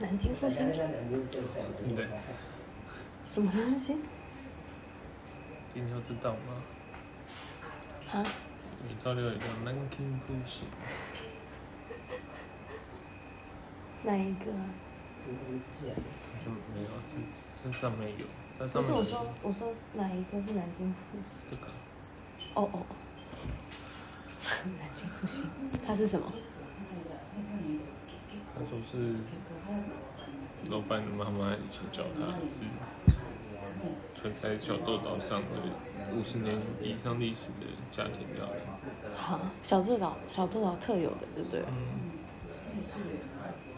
南京复兴？对。什么东西？你要知道吗？啊？意大利有一个南京复兴。哪一个？就没有，这这上面有。不是我说，我说哪一个是南京复兴？这个。哦哦哦。南京复兴，它是什么？他说是老板的妈妈以前教他，是存在小豆岛上的五十年以上历史的家庭料理。好，小豆岛小豆岛特有的，对不对？嗯。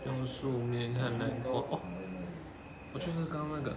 用素面和南瓜哦，我就是刚刚那个，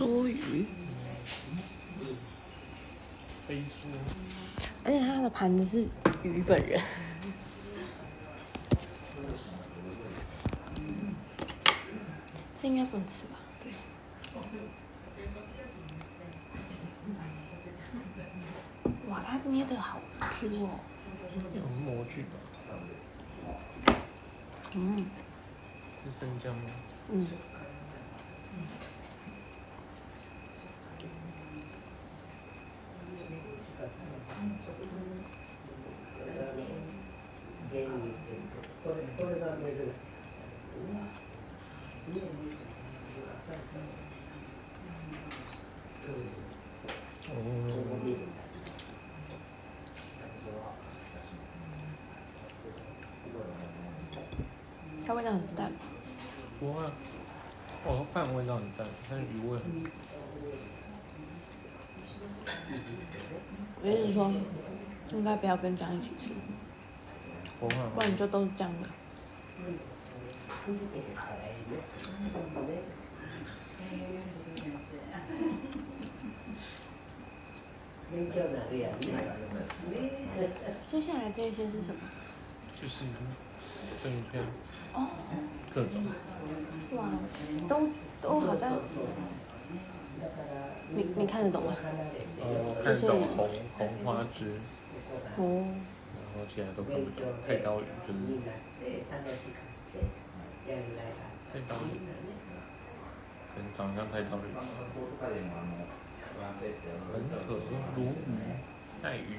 梭鱼，飞梭，而且它的盘子是鱼本人，这应该不能吃吧？对。哇，它捏的好 Q 哦，有模具吧？嗯。是生姜吗？嗯。它味道很淡。不会，哦，饭味道很淡，但是鱼味很。我跟你说，应该不要跟姜一起吃。不会。不然你就都是姜的。接下来这些是什么？就是生鱼片。哦。各种。哇，都都好像。你你看得懂吗？哦，看懂红红花枝。哦。然后其他都看不懂，太刀鱼就是。太刀鱼。可能长相太刀鱼。本可鲈鱼、带鱼。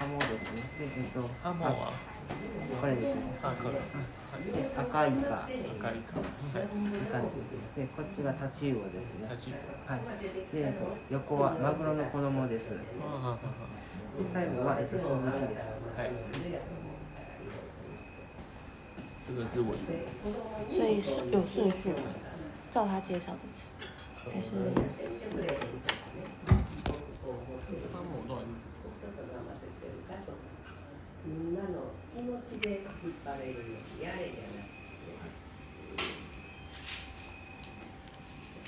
ハモですね。で、えっと。ハモは？これですね。あ、これ。で、赤イカ。赤イカ。はい。で、こっちがタチウオですね。タチウオ。はい。で、えっと、横はマグロの子供です。で、最后は、えっと、スズキです。はい。这个是尾，所以是有顺序的，照他介绍的吃，还是？んな気持ちで引っ張れるのやれじゃな、い、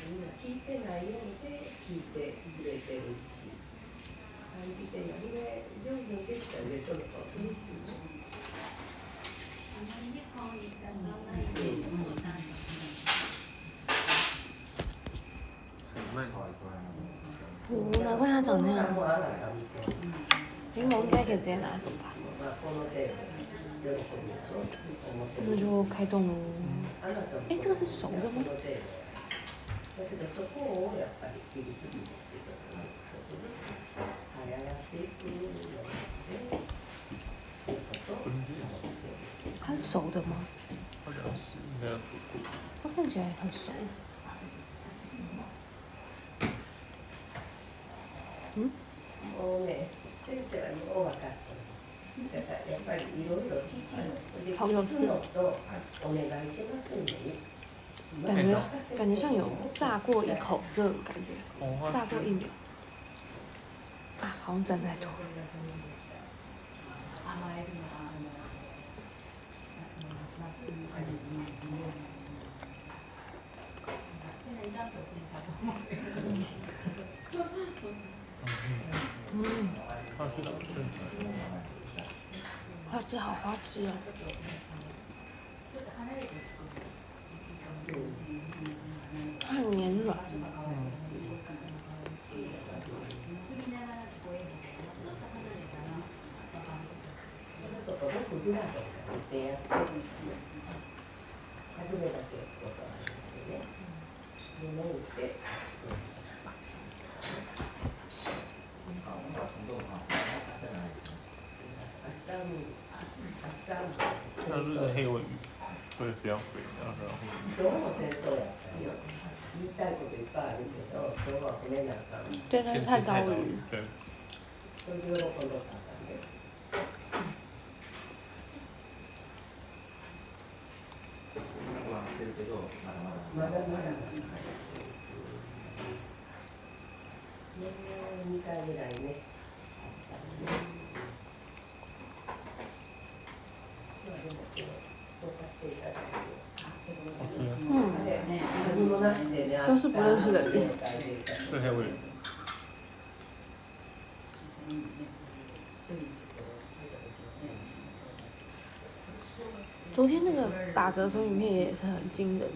んな聞いてないようで聞いてくれてるし感じてないででたその嬉しい。嗯、难怪他长那样，柠檬该给直接拿走吧。那就开动喽。哎，这个是熟的吗？它是熟的吗？好像是，应该要煮过。它看起来很熟。嗯？哦，没，这个是哦，我看好有趣。感觉感觉像有炸过一口这种感觉，炸过一秒。啊，好像站太多。嗯，花枝好正常。花枝好花枝哦。它很绵软。是黑尾鱼，所以比较肥，然后对，那是太刀鱼。对。嗯，都是不认识的鱼。是黑鮪鱼。昨天那个打折生鱼片也是很惊人。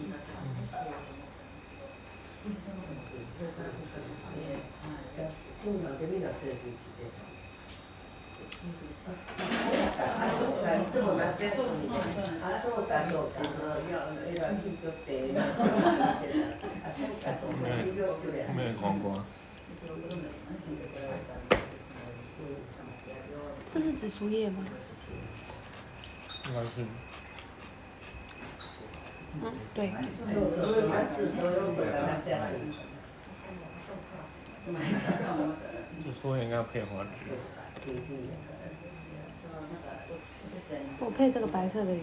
没有光光。这是紫苏叶吗？应该是。嗯，对。就说应该配花枝。我配这个白色的鱼。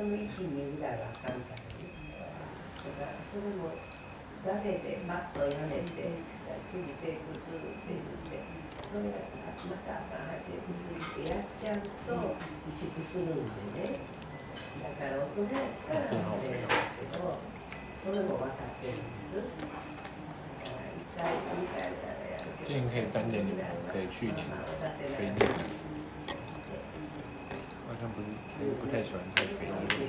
その1、2ぐあかんからね。だからそれもだけでマットやめて、次ページ2ページで、それがまたあかんって薬ってやっちゃうと萎縮するんでね。だから大人やったら食べれるけど、それも分かってるんです。だから1回、2回ならやるけど。可以去年。像不是，不太喜欢太肥腻。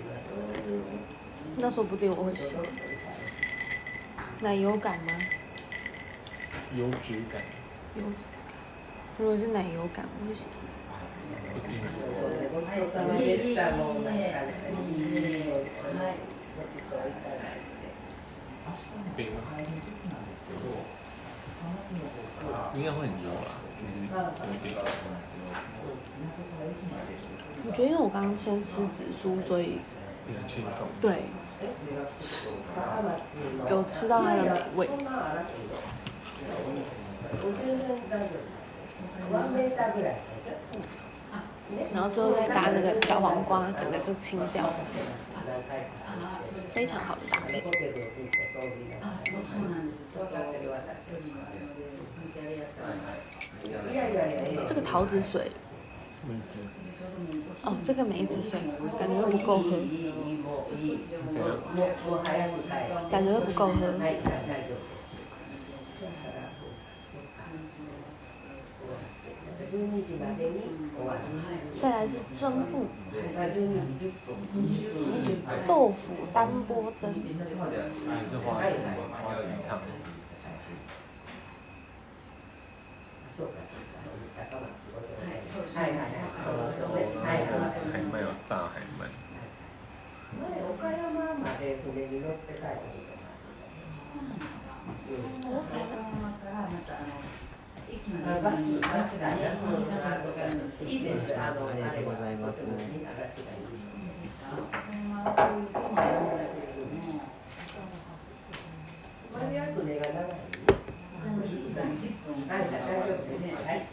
那说不定我会喜欢。奶油感吗？油脂感。油脂感。如果是奶油感，我会喜欢。不是。对吗？应该会很油吧，就是有一点。我觉得因为我刚刚先吃紫苏，所以比较清爽。对。有吃到它的美味。然后最后再搭那个小黄瓜，整个就清掉了，非常好的搭配。这个桃子水。梅子。哦，这个梅子水，感觉都不够喝。感觉都不够喝。再来是蒸布。及豆腐单波蒸。はいはいはい。はい。はいは。いい。い。い。はい、はい。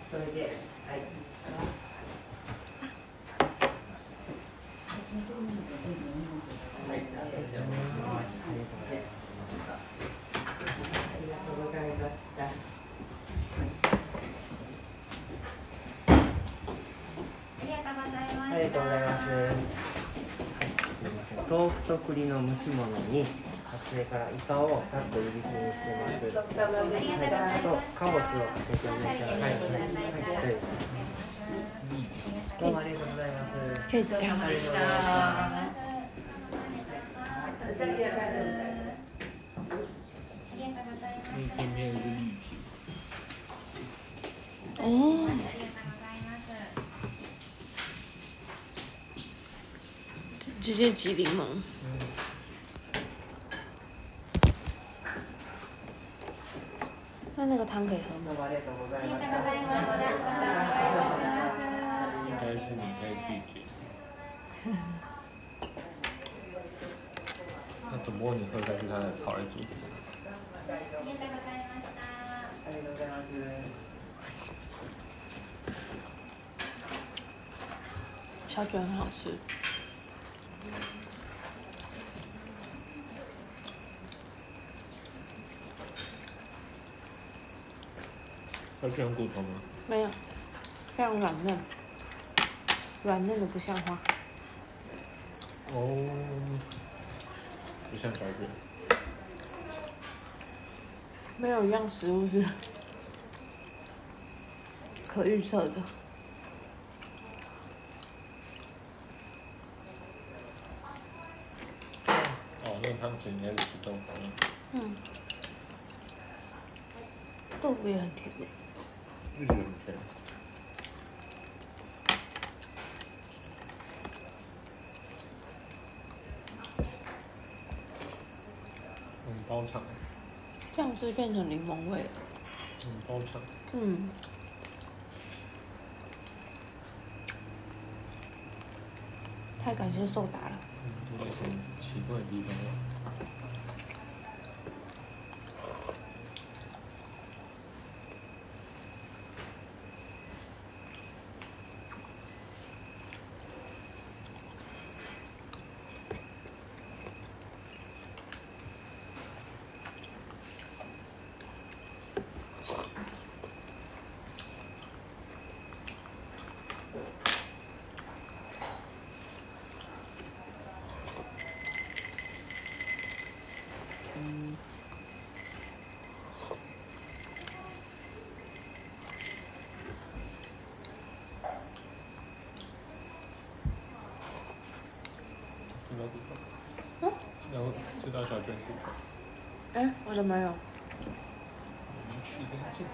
豆腐と栗の蒸し物に、それからイカをさっと汤引きにしてます。はい、あとカボスをかけてお召し上がりください。はい、どうもありがとうございます。可以加吗？今天是绿菊。哦。直接挤柠檬。那那个汤可以喝吗？ 自己点。那怎么问你喝下去，他才跑来煮？小卷很好吃。它是用骨头吗？没有，非常软嫩，软嫩的不像话。哦，不像小卷。没有一样食物是可预测的。哦，那个汤匙应该是吃豆腐。嗯，豆腐也很甜的。日本甜。嗯，包场。酱汁变成柠檬味了。嗯，包场。嗯。太感谢受达了。嗯，有点奇怪的地方了。嗯？然后吃到小卷骨头。哎，我的没有。没去干净。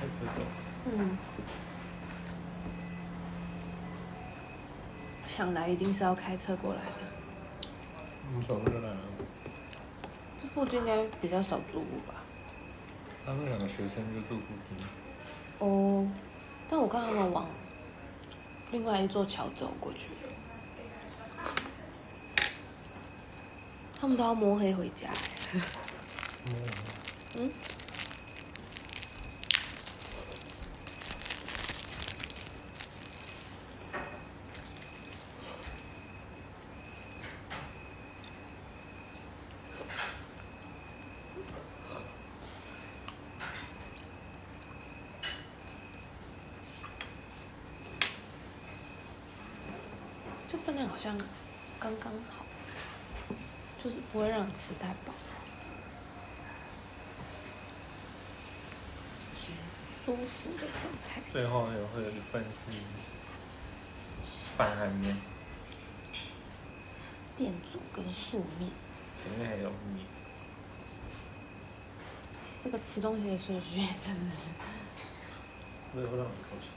开车走。嗯。想来一定是要开车过来的。你走路来了。这附近应该比较少住户吧？他们两个学生就住附近。哦，但我看他们往另外一座桥走过去。他们都要摸黑回家。嗯。分量好像刚刚好，就是不会让你吃太饱。舒服的状态。最后也会有一份是饭和面，店主跟素面。前面还有米。这个吃东西的顺序真的是。最后让你口气。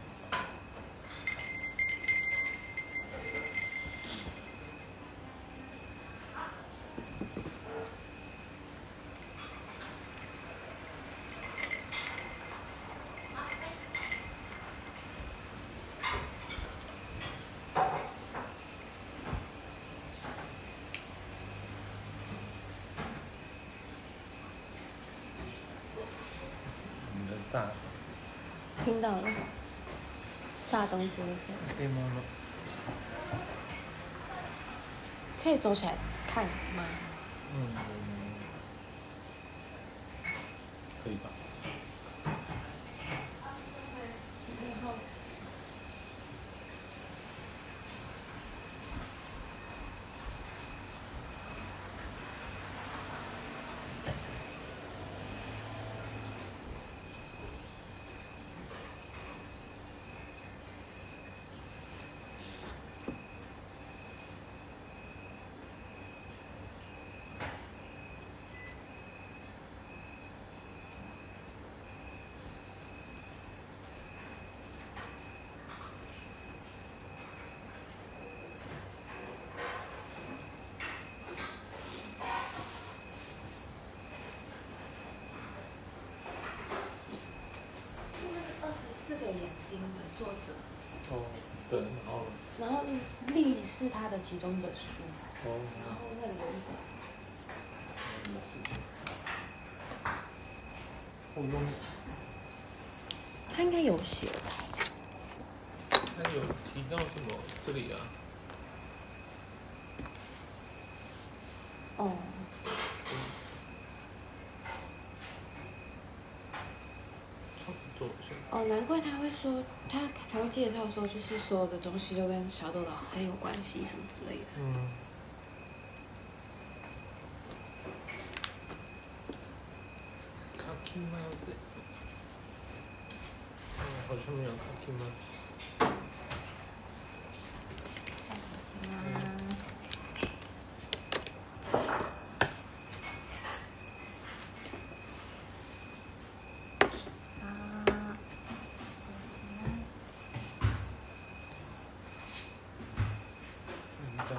炸，听到了，炸东西的声音。可以走起来看吗？嗯，可以吧。眼睛的作者哦，对，然后然后力是他的其中一本书。哦，然后那里有一本，我用，他应该有写才，他有提到什么？这里啊，哦。哦，难怪他会说，他才会介绍说，就是所有的东西都跟小豆岛很有关系，什么之类的。嗯。卡基马子，嗯，好像没有卡基马子。太可惜了。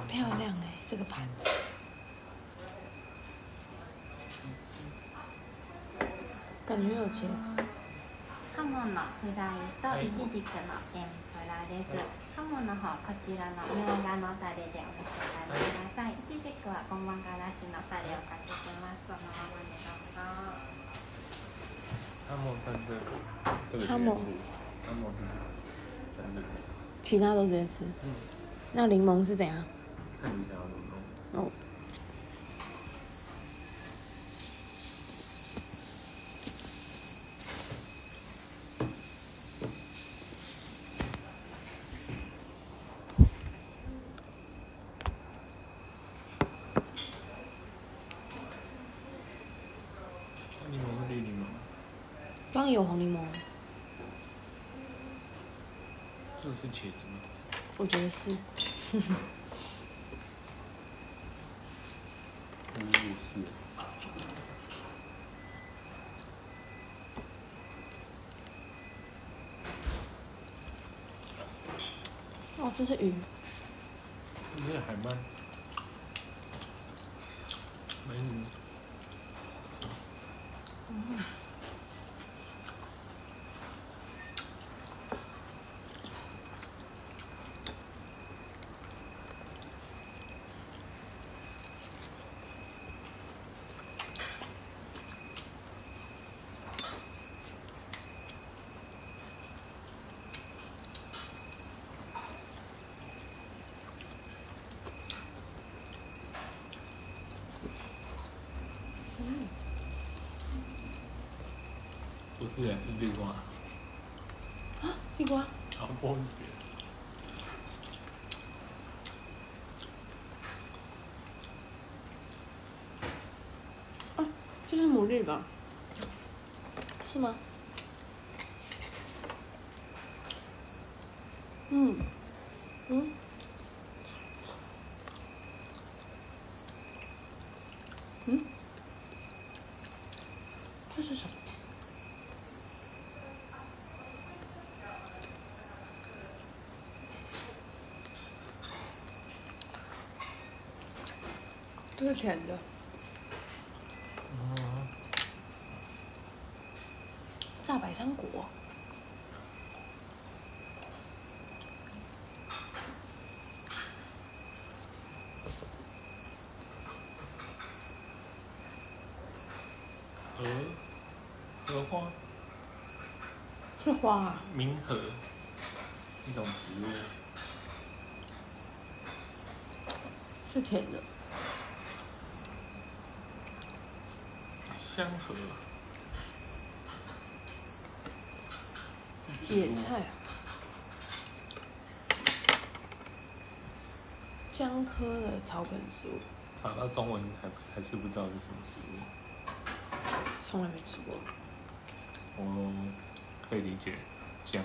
漂亮哎，这个盘子。感觉有钱。鸭门のフライとイチジクの天ぷらです。鸭门の方こちらのみょうがのタレでお召し上がりください。イチジクはごまからしのタレをかけてます。そのままでどうぞ。鸭门在这个，这个鸭门。鸭门是这个，在这个。其他都直接吃。嗯。那柠檬是怎样？看你想要 有红柠檬。这个是茄子吗？我觉得是。也是。哦，这是鱼。对，是地瓜。啊，地瓜。啊，不着的。这是牡蛎吧？是吗？嗯，嗯。甜的。嗯，炸百香果。荷荷花是花啊？冥荷，一种植物，是甜的。香荷，野菜啊，姜科的草本植物，查到中文还还是不知道是什么植物。从来没吃过。我可以理解，姜。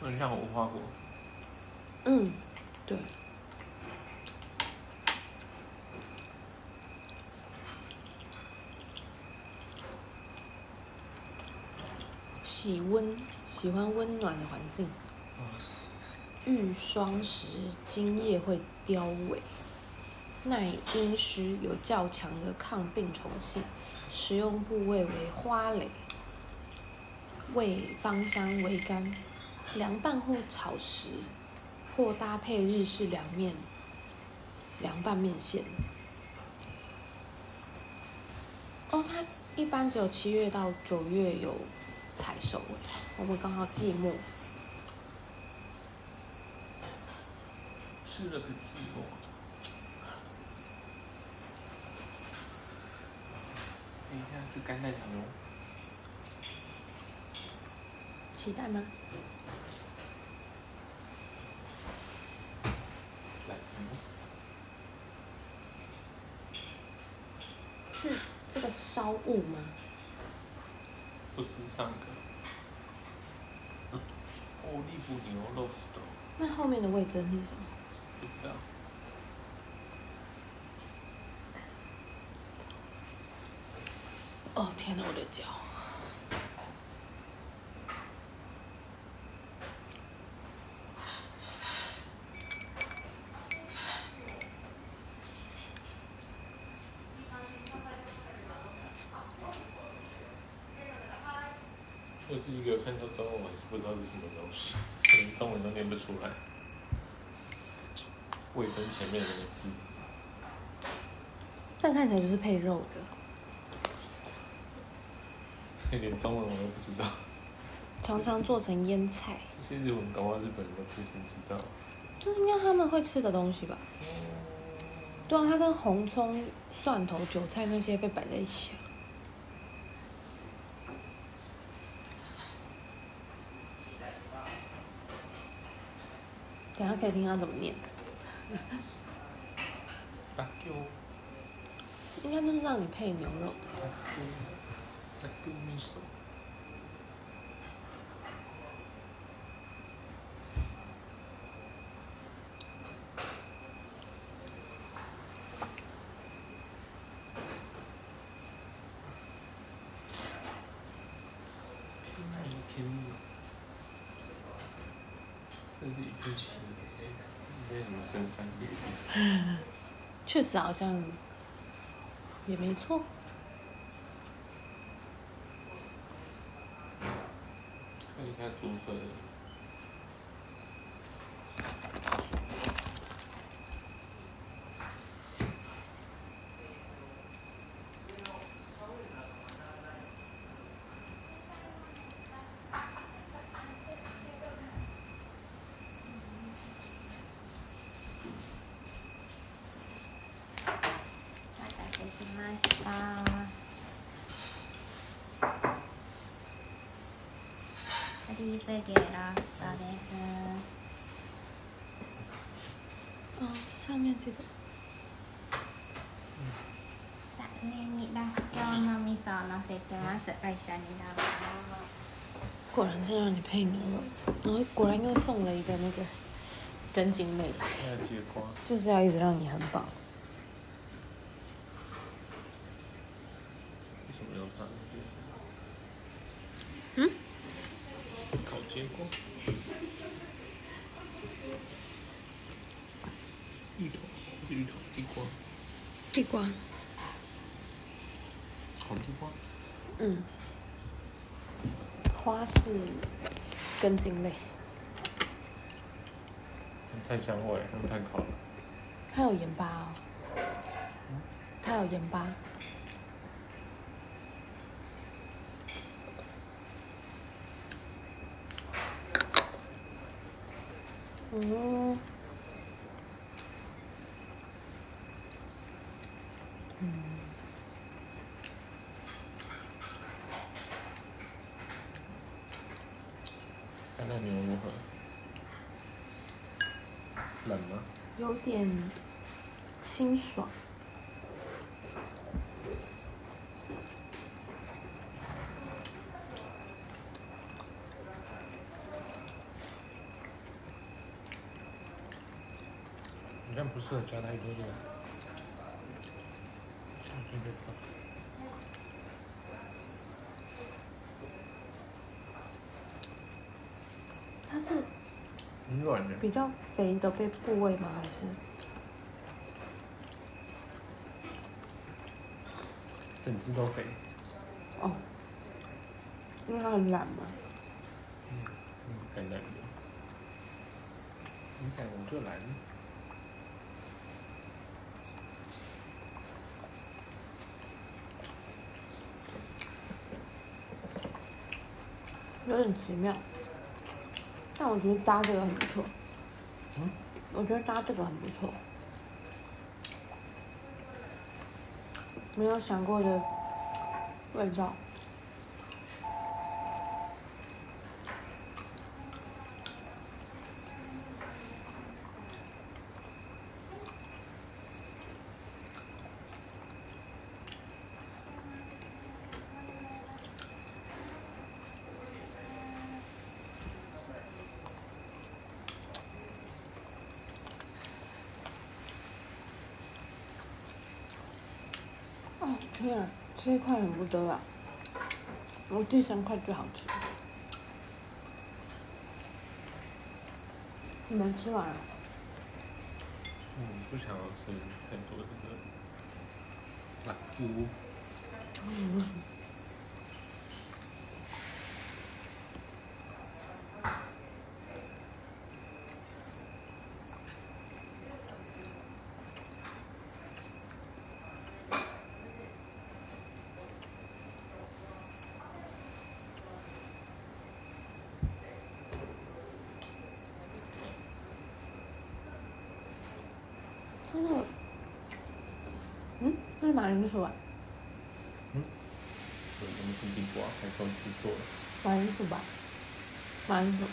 很像无花果。嗯，对。喜温，喜欢温暖的环境。遇霜时，茎叶会凋萎。耐阴湿，有较强的抗病虫性，食用部位为花蕾，味芳香微甘，凉拌或炒食，或搭配日式凉面、凉拌面线。哦，它一般只有七月到九月有采收，尾，我们刚好寂寞？吃了个寂寞。等一下是干蛋糖哦。期待吗？来，是这个烧物吗？不是上个。哦，利布牛肉丝豆。那后面的味增是什么？不知道。哦天哪，我的脚！我是一个看到中文，我还是不知道是什么东西，连中文都念不出来。味分前面那个字，但看起来就是配肉的。一点中文我都不知道。常常做成腌菜。这些日文搞不好日本人都不一定知道。这应该他们会吃的东西吧？嗯、对啊，它跟红葱、蒜头、韭菜那些被摆在一起啊。等下可以听他怎么念。大舅。应该就是让你配牛肉。在丢米索。天哪，天哪！这是一部戏，确实好像也没错。看租车的，いてきましたで。面这个。上面にラス味噌を乗せてます。一。果然再让你配牛肉，然后果然又送了一个那个真精美来，就是要一直让你很饱。太香味，他们太烤了。它有盐巴哦，它有盐巴。嗯，看那牛如何？冷吗？有点清爽。你这不适合加太多料。这样就好它是很软的，比较肥的被部位吗？还是整只都肥。哦？因为它很懒嘛。嗯，橄榄的。你敢我就来。有点奇妙，但我觉得搭这个很不错。我觉得搭这个很不错，没有想过的味道。哦天啊，这一块很不得了，我第三块最好吃。你们吃完了？嗯，不想要吃太多这个辣椒。嗯。那个，马铃薯啊？嗯？对，我们是地瓜，还是吃错了。马铃薯吧，马铃薯。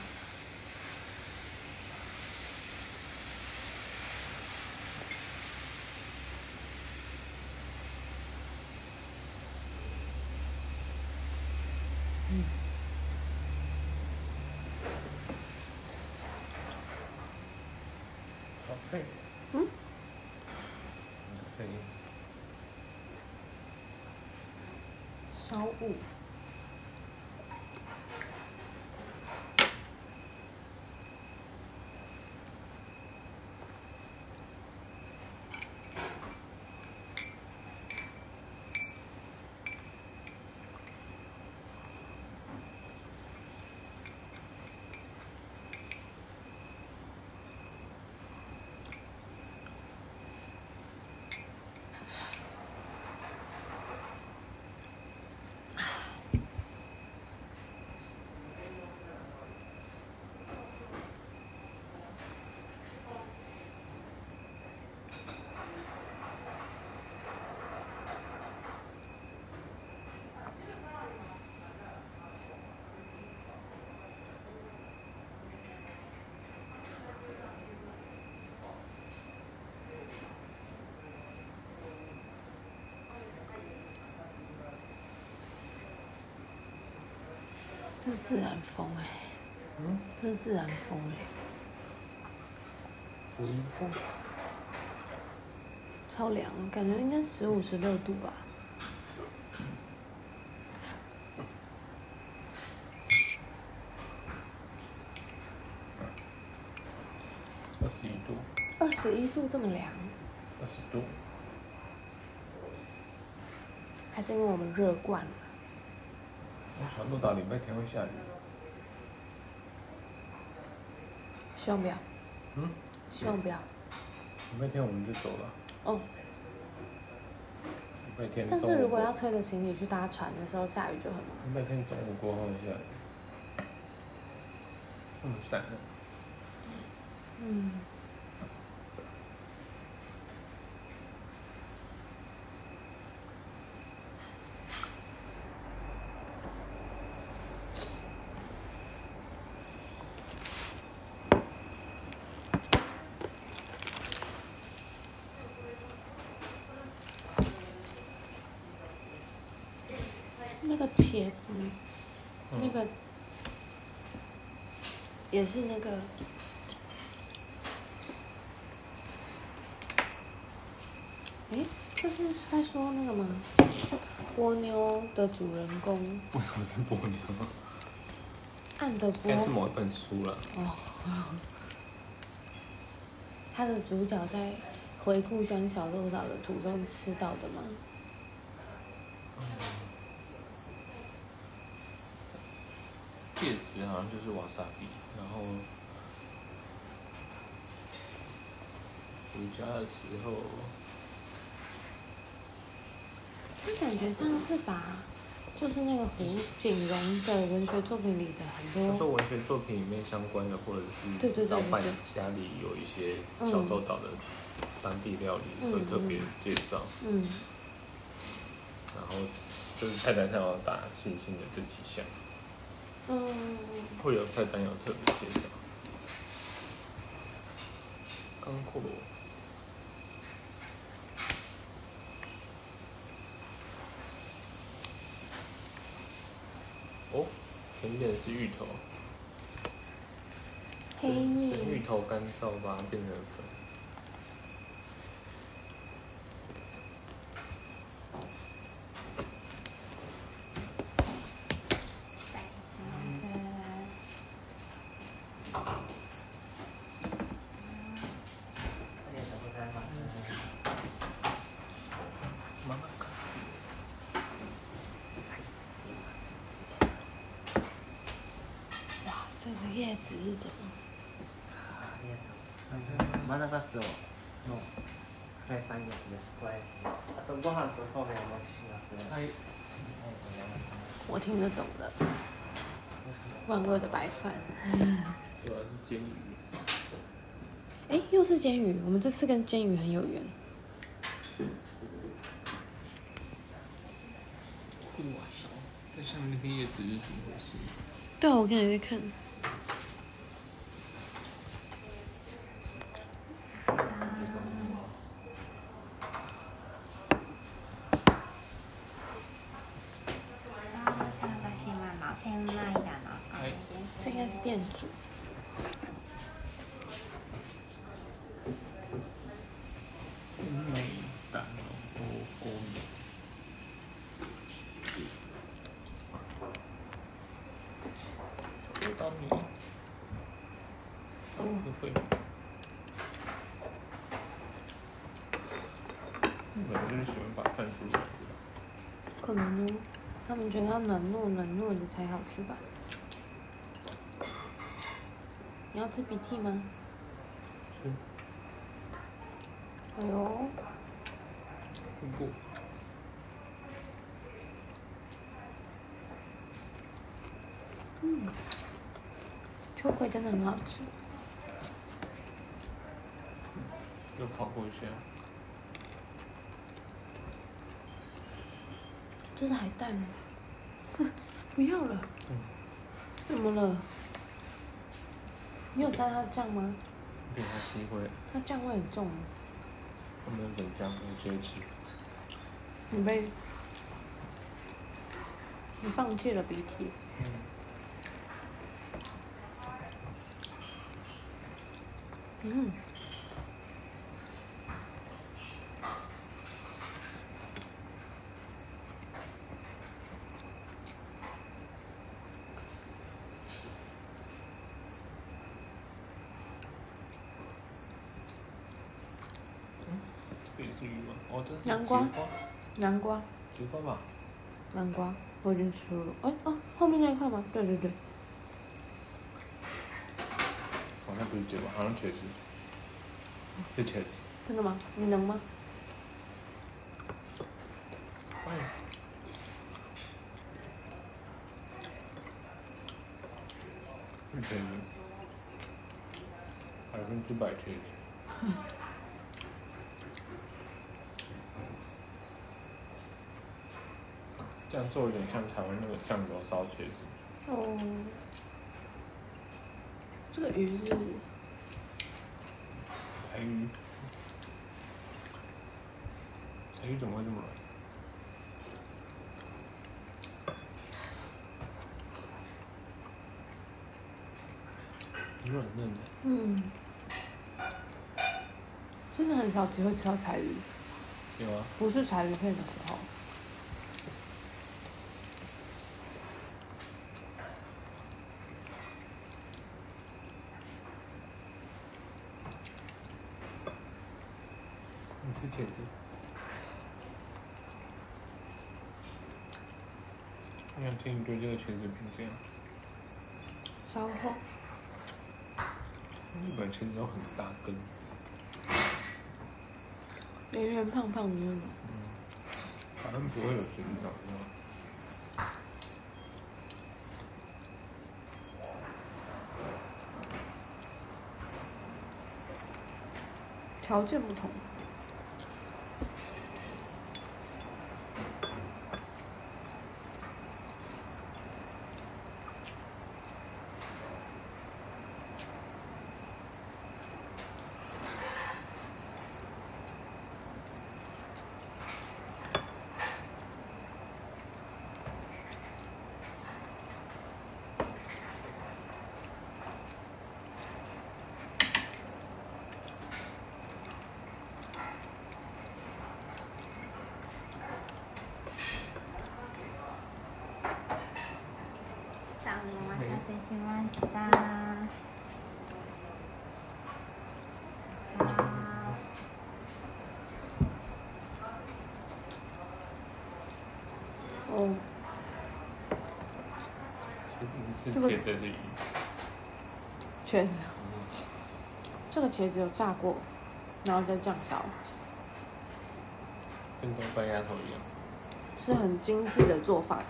这是自然风哎，嗯，这是自然风哎，微风，超凉，感觉应该十五十六度吧。二十一度，二十一度这么凉，二十度，还是因为我们热惯了。我想到礼拜天会下雨。希望不要。嗯？希望不要。礼拜天我们就走了。哦。礼拜天。但是如果要推着行李去搭船的时候，下雨就很麻烦。礼拜天中午过后下雨。嗯，散了。嗯。茄子，嗯、那个也是那个。哎，这是在说那个吗？波妞的主人公。为什么是波妞？暗的波。应该是某一本书了。哦。他的主角在回故乡小豆岛的途中吃到的吗？叶子好像就是瓦萨比，然后回家的时候，他感觉上是把，就是那个胡锦荣的文学作品里的很多，他说文学作品里面相关的，或者是老板家里有一些小豆岛的当地料理，会特别介绍。嗯。然后就是菜单上要打星星的这几项。嗯，会有菜单有特别介绍。刚过。哦，甜点是芋头。黑蜜。生芋头干燥，把它变成粉。只是怎么？ありがとう。マナガツオのフライパン焼きです。加えあとご饭とそうめんお持ちします。はい。我听得懂的。万恶的白饭。主要是煎鱼。哎，又是煎鱼。我们这次跟煎鱼很有缘。哇塞！那上面那个叶子是怎么回事？对啊，我刚才在看。 要软糯软糯的才好吃吧。你要吃鼻涕吗？是。哎呦。不。嗯。秋葵真的很好吃。又跑过去。这是海带吗？不要了。嗯。怎么了？你有沾他酱吗？没沾过。他酱味很重。我们不沾，我直接吃。你被，你放弃了鼻涕。嗯。嗯。南瓜，菊花吧，南瓜，我已经吃了。哎哦，后面那一块吗？对对对。好像不是菊花，好像茄子。是茄子。真的吗？你能吗？哎。是茄子。百分之百茄子。这样做有点像台湾那个酱油烧茄子。哦。这个鱼是？柴鱼。柴鱼怎么会这么软？软嫩的。嗯。真的很少机会吃到柴鱼。有啊。不是柴鱼片的时候。茄子，我想听你对这个茄子评价。稍后。日本茄子都很大根，圆圆胖胖的那种。嗯，反正不会有水长的。条件不同。しました。哦。这个茄子是茄子。这个茄子有炸过，然后再酱烧。跟东北鸭头一样。是很精致的做法。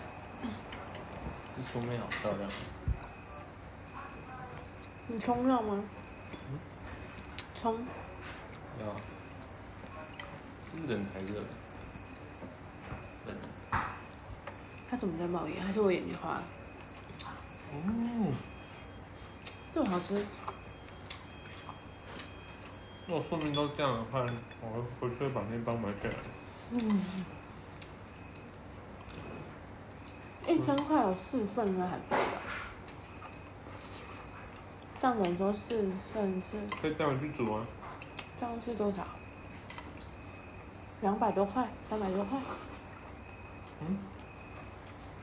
这素面好漂亮。 你冲热吗？嗯。冲。要。冷还是热？冷。它怎么在冒烟？还是我眼睛花？哦。这么好吃。那我说明都这样的话，我回去把面包买起来。嗯。一千块有四份应该还多吧？这样等于说四份是？可以带回去煮啊。这样是多少？两百多块，三百多块。嗯？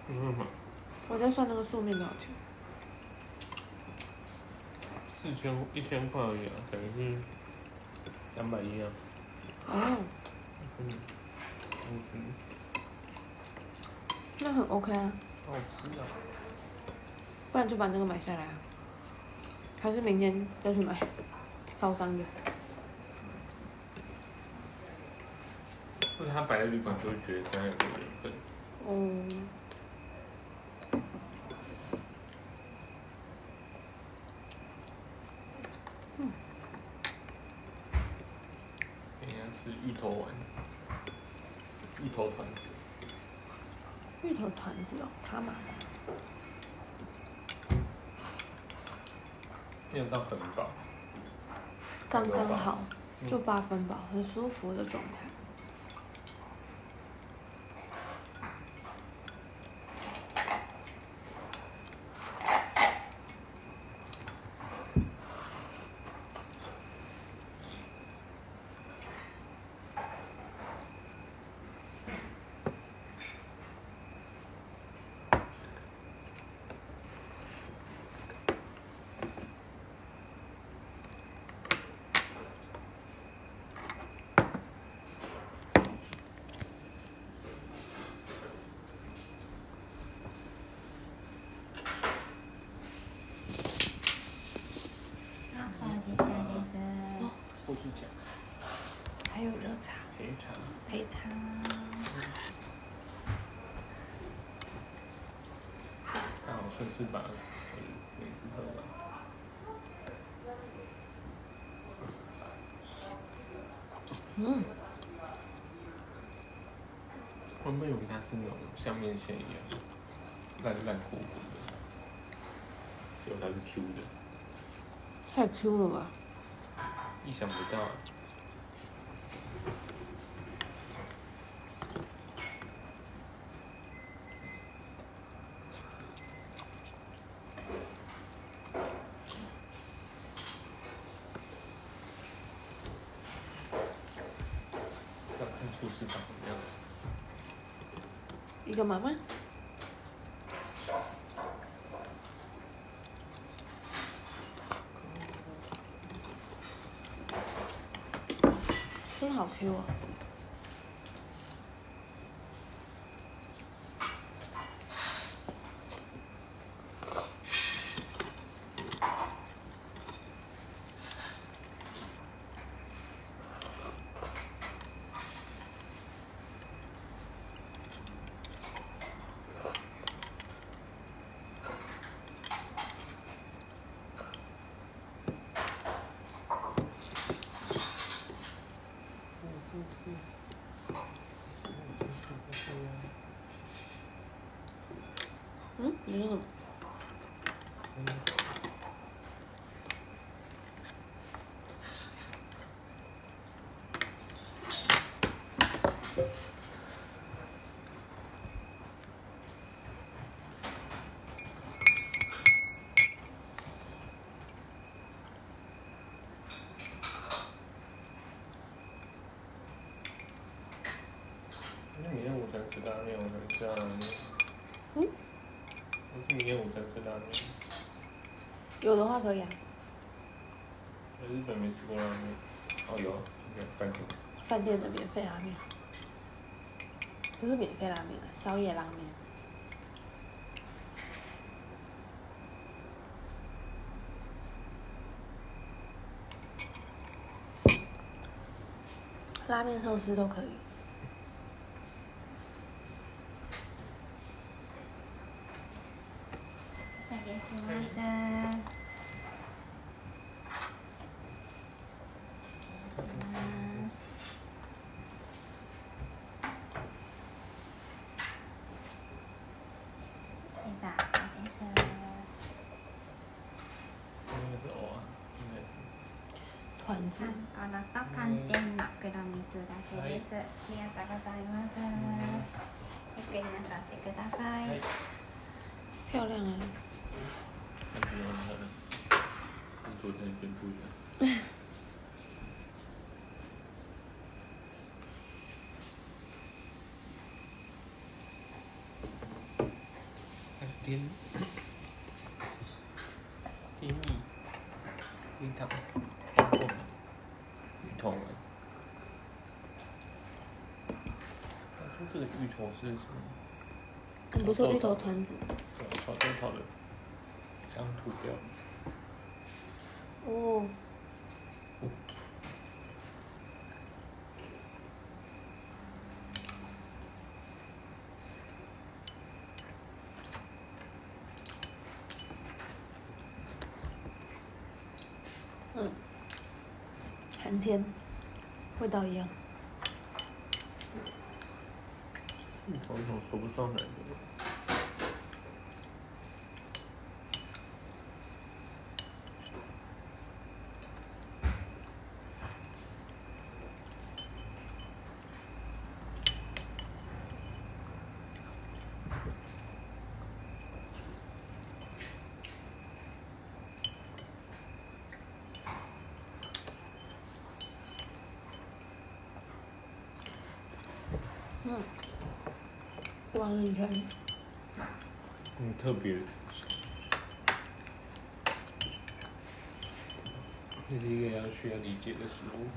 嗯。我在算那个素面多少钱？四千一千块而已啊，等于是两百一啊。哦。嗯。嗯。那很 OK 啊。好吃啊。不然就把那个买下来啊。还是明天再去买，超商的。或者他摆在旅馆就会觉得他有点缘分。嗯。嗯。等一下吃芋头丸，芋头团子。芋头团子哦，他买没有到很饱，刚刚好，就八分饱，很舒服的状态。后续讲。还有热茶。陪茶。陪茶。刚好顺势把梅子喝完。嗯，原本以为它是那种像面线一样烂烂糊糊的，结果它是 Q 的。嗯。太 Q 了吧！意想不到。要看厨师长什么样子。一个妈妈。真好 Q 啊！嗯，你说什么？那明天午餐吃拉面，我想吃拉面。嗯？明天午餐吃拉面。有的话可以啊。在日本没吃过拉面。哦，有，饭店。饭店的免费拉面。不是免费拉面，宵夜拉面。拉面、寿司都可以。漂亮啊！很好的，跟昨天有点不一样。芋头，芋头，芋头。他说这个芋头是什么？很不错，芋头团子。对，炒豆炒的，香吐掉。哦。嗯，寒天，味道一样。芋头有种说不上来的味。嗯，玩了一圈。嗯，特别。这是一个要需要理解的食物。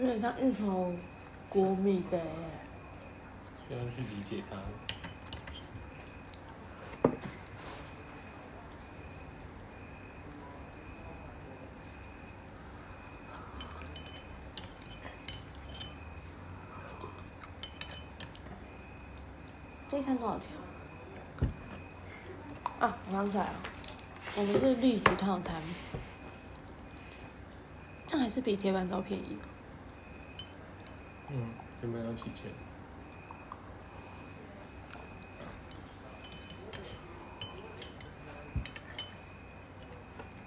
有点像芋头国米的。需要去理解它。餐多少钱？啊，我想起来了，我们是栗子套餐，这还是比铁板烧便宜。嗯，铁板烧几钱？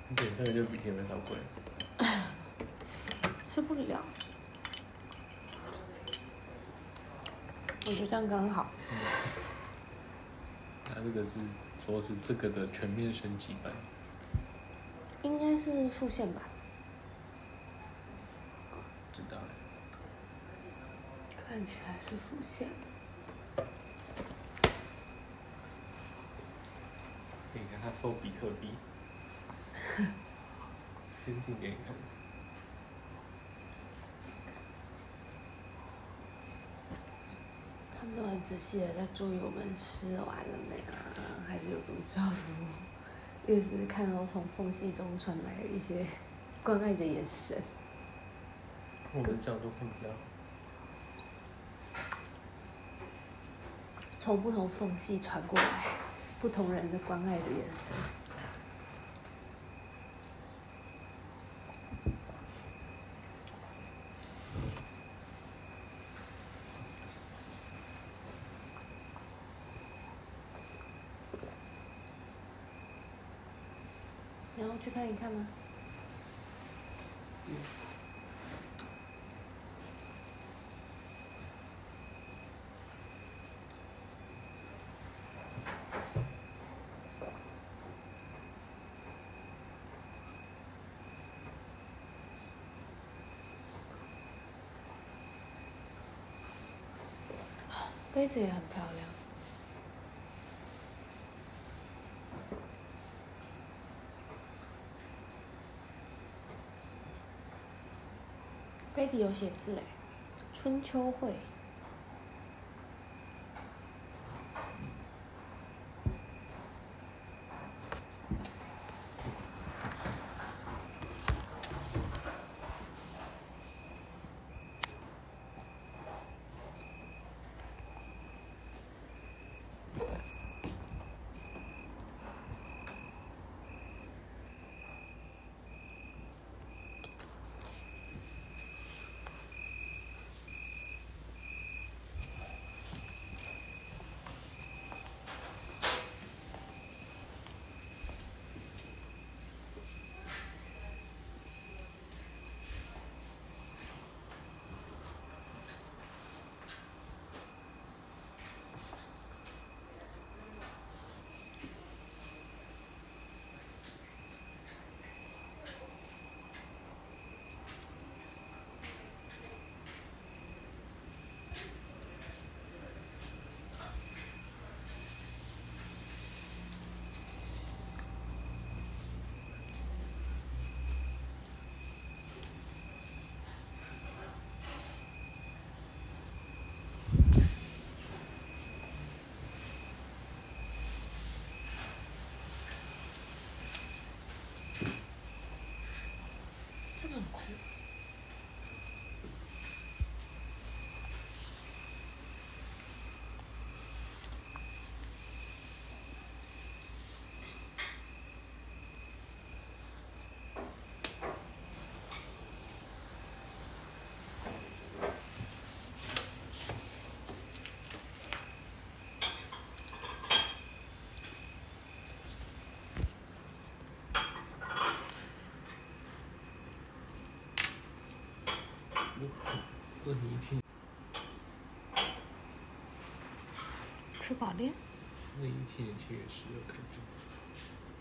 你点这个就比铁板烧贵。吃不了。我觉得这样刚好。嗯。它这个是说是这个的全面升级版。应该是复线吧。知道。看起来是复线。你看他收比特币。先进给你看。他们都很仔细的在注意我们吃完了没啊，还是有什么需要服务，越是看到从缝隙中传来一些关爱的眼神。我的角度看不到。从不同缝隙传过来，不同人的关爱的眼神。看一看吗？嗯。杯子也很漂亮。有写字哎，春秋会。这么酷。二零一七年，吃饱了。二零一七年七月十六开始。